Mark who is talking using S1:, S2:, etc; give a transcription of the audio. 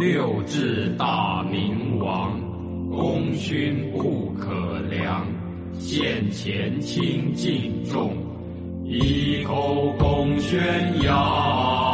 S1: 六治大明王功勋不可量现前清敬重一口共宣扬。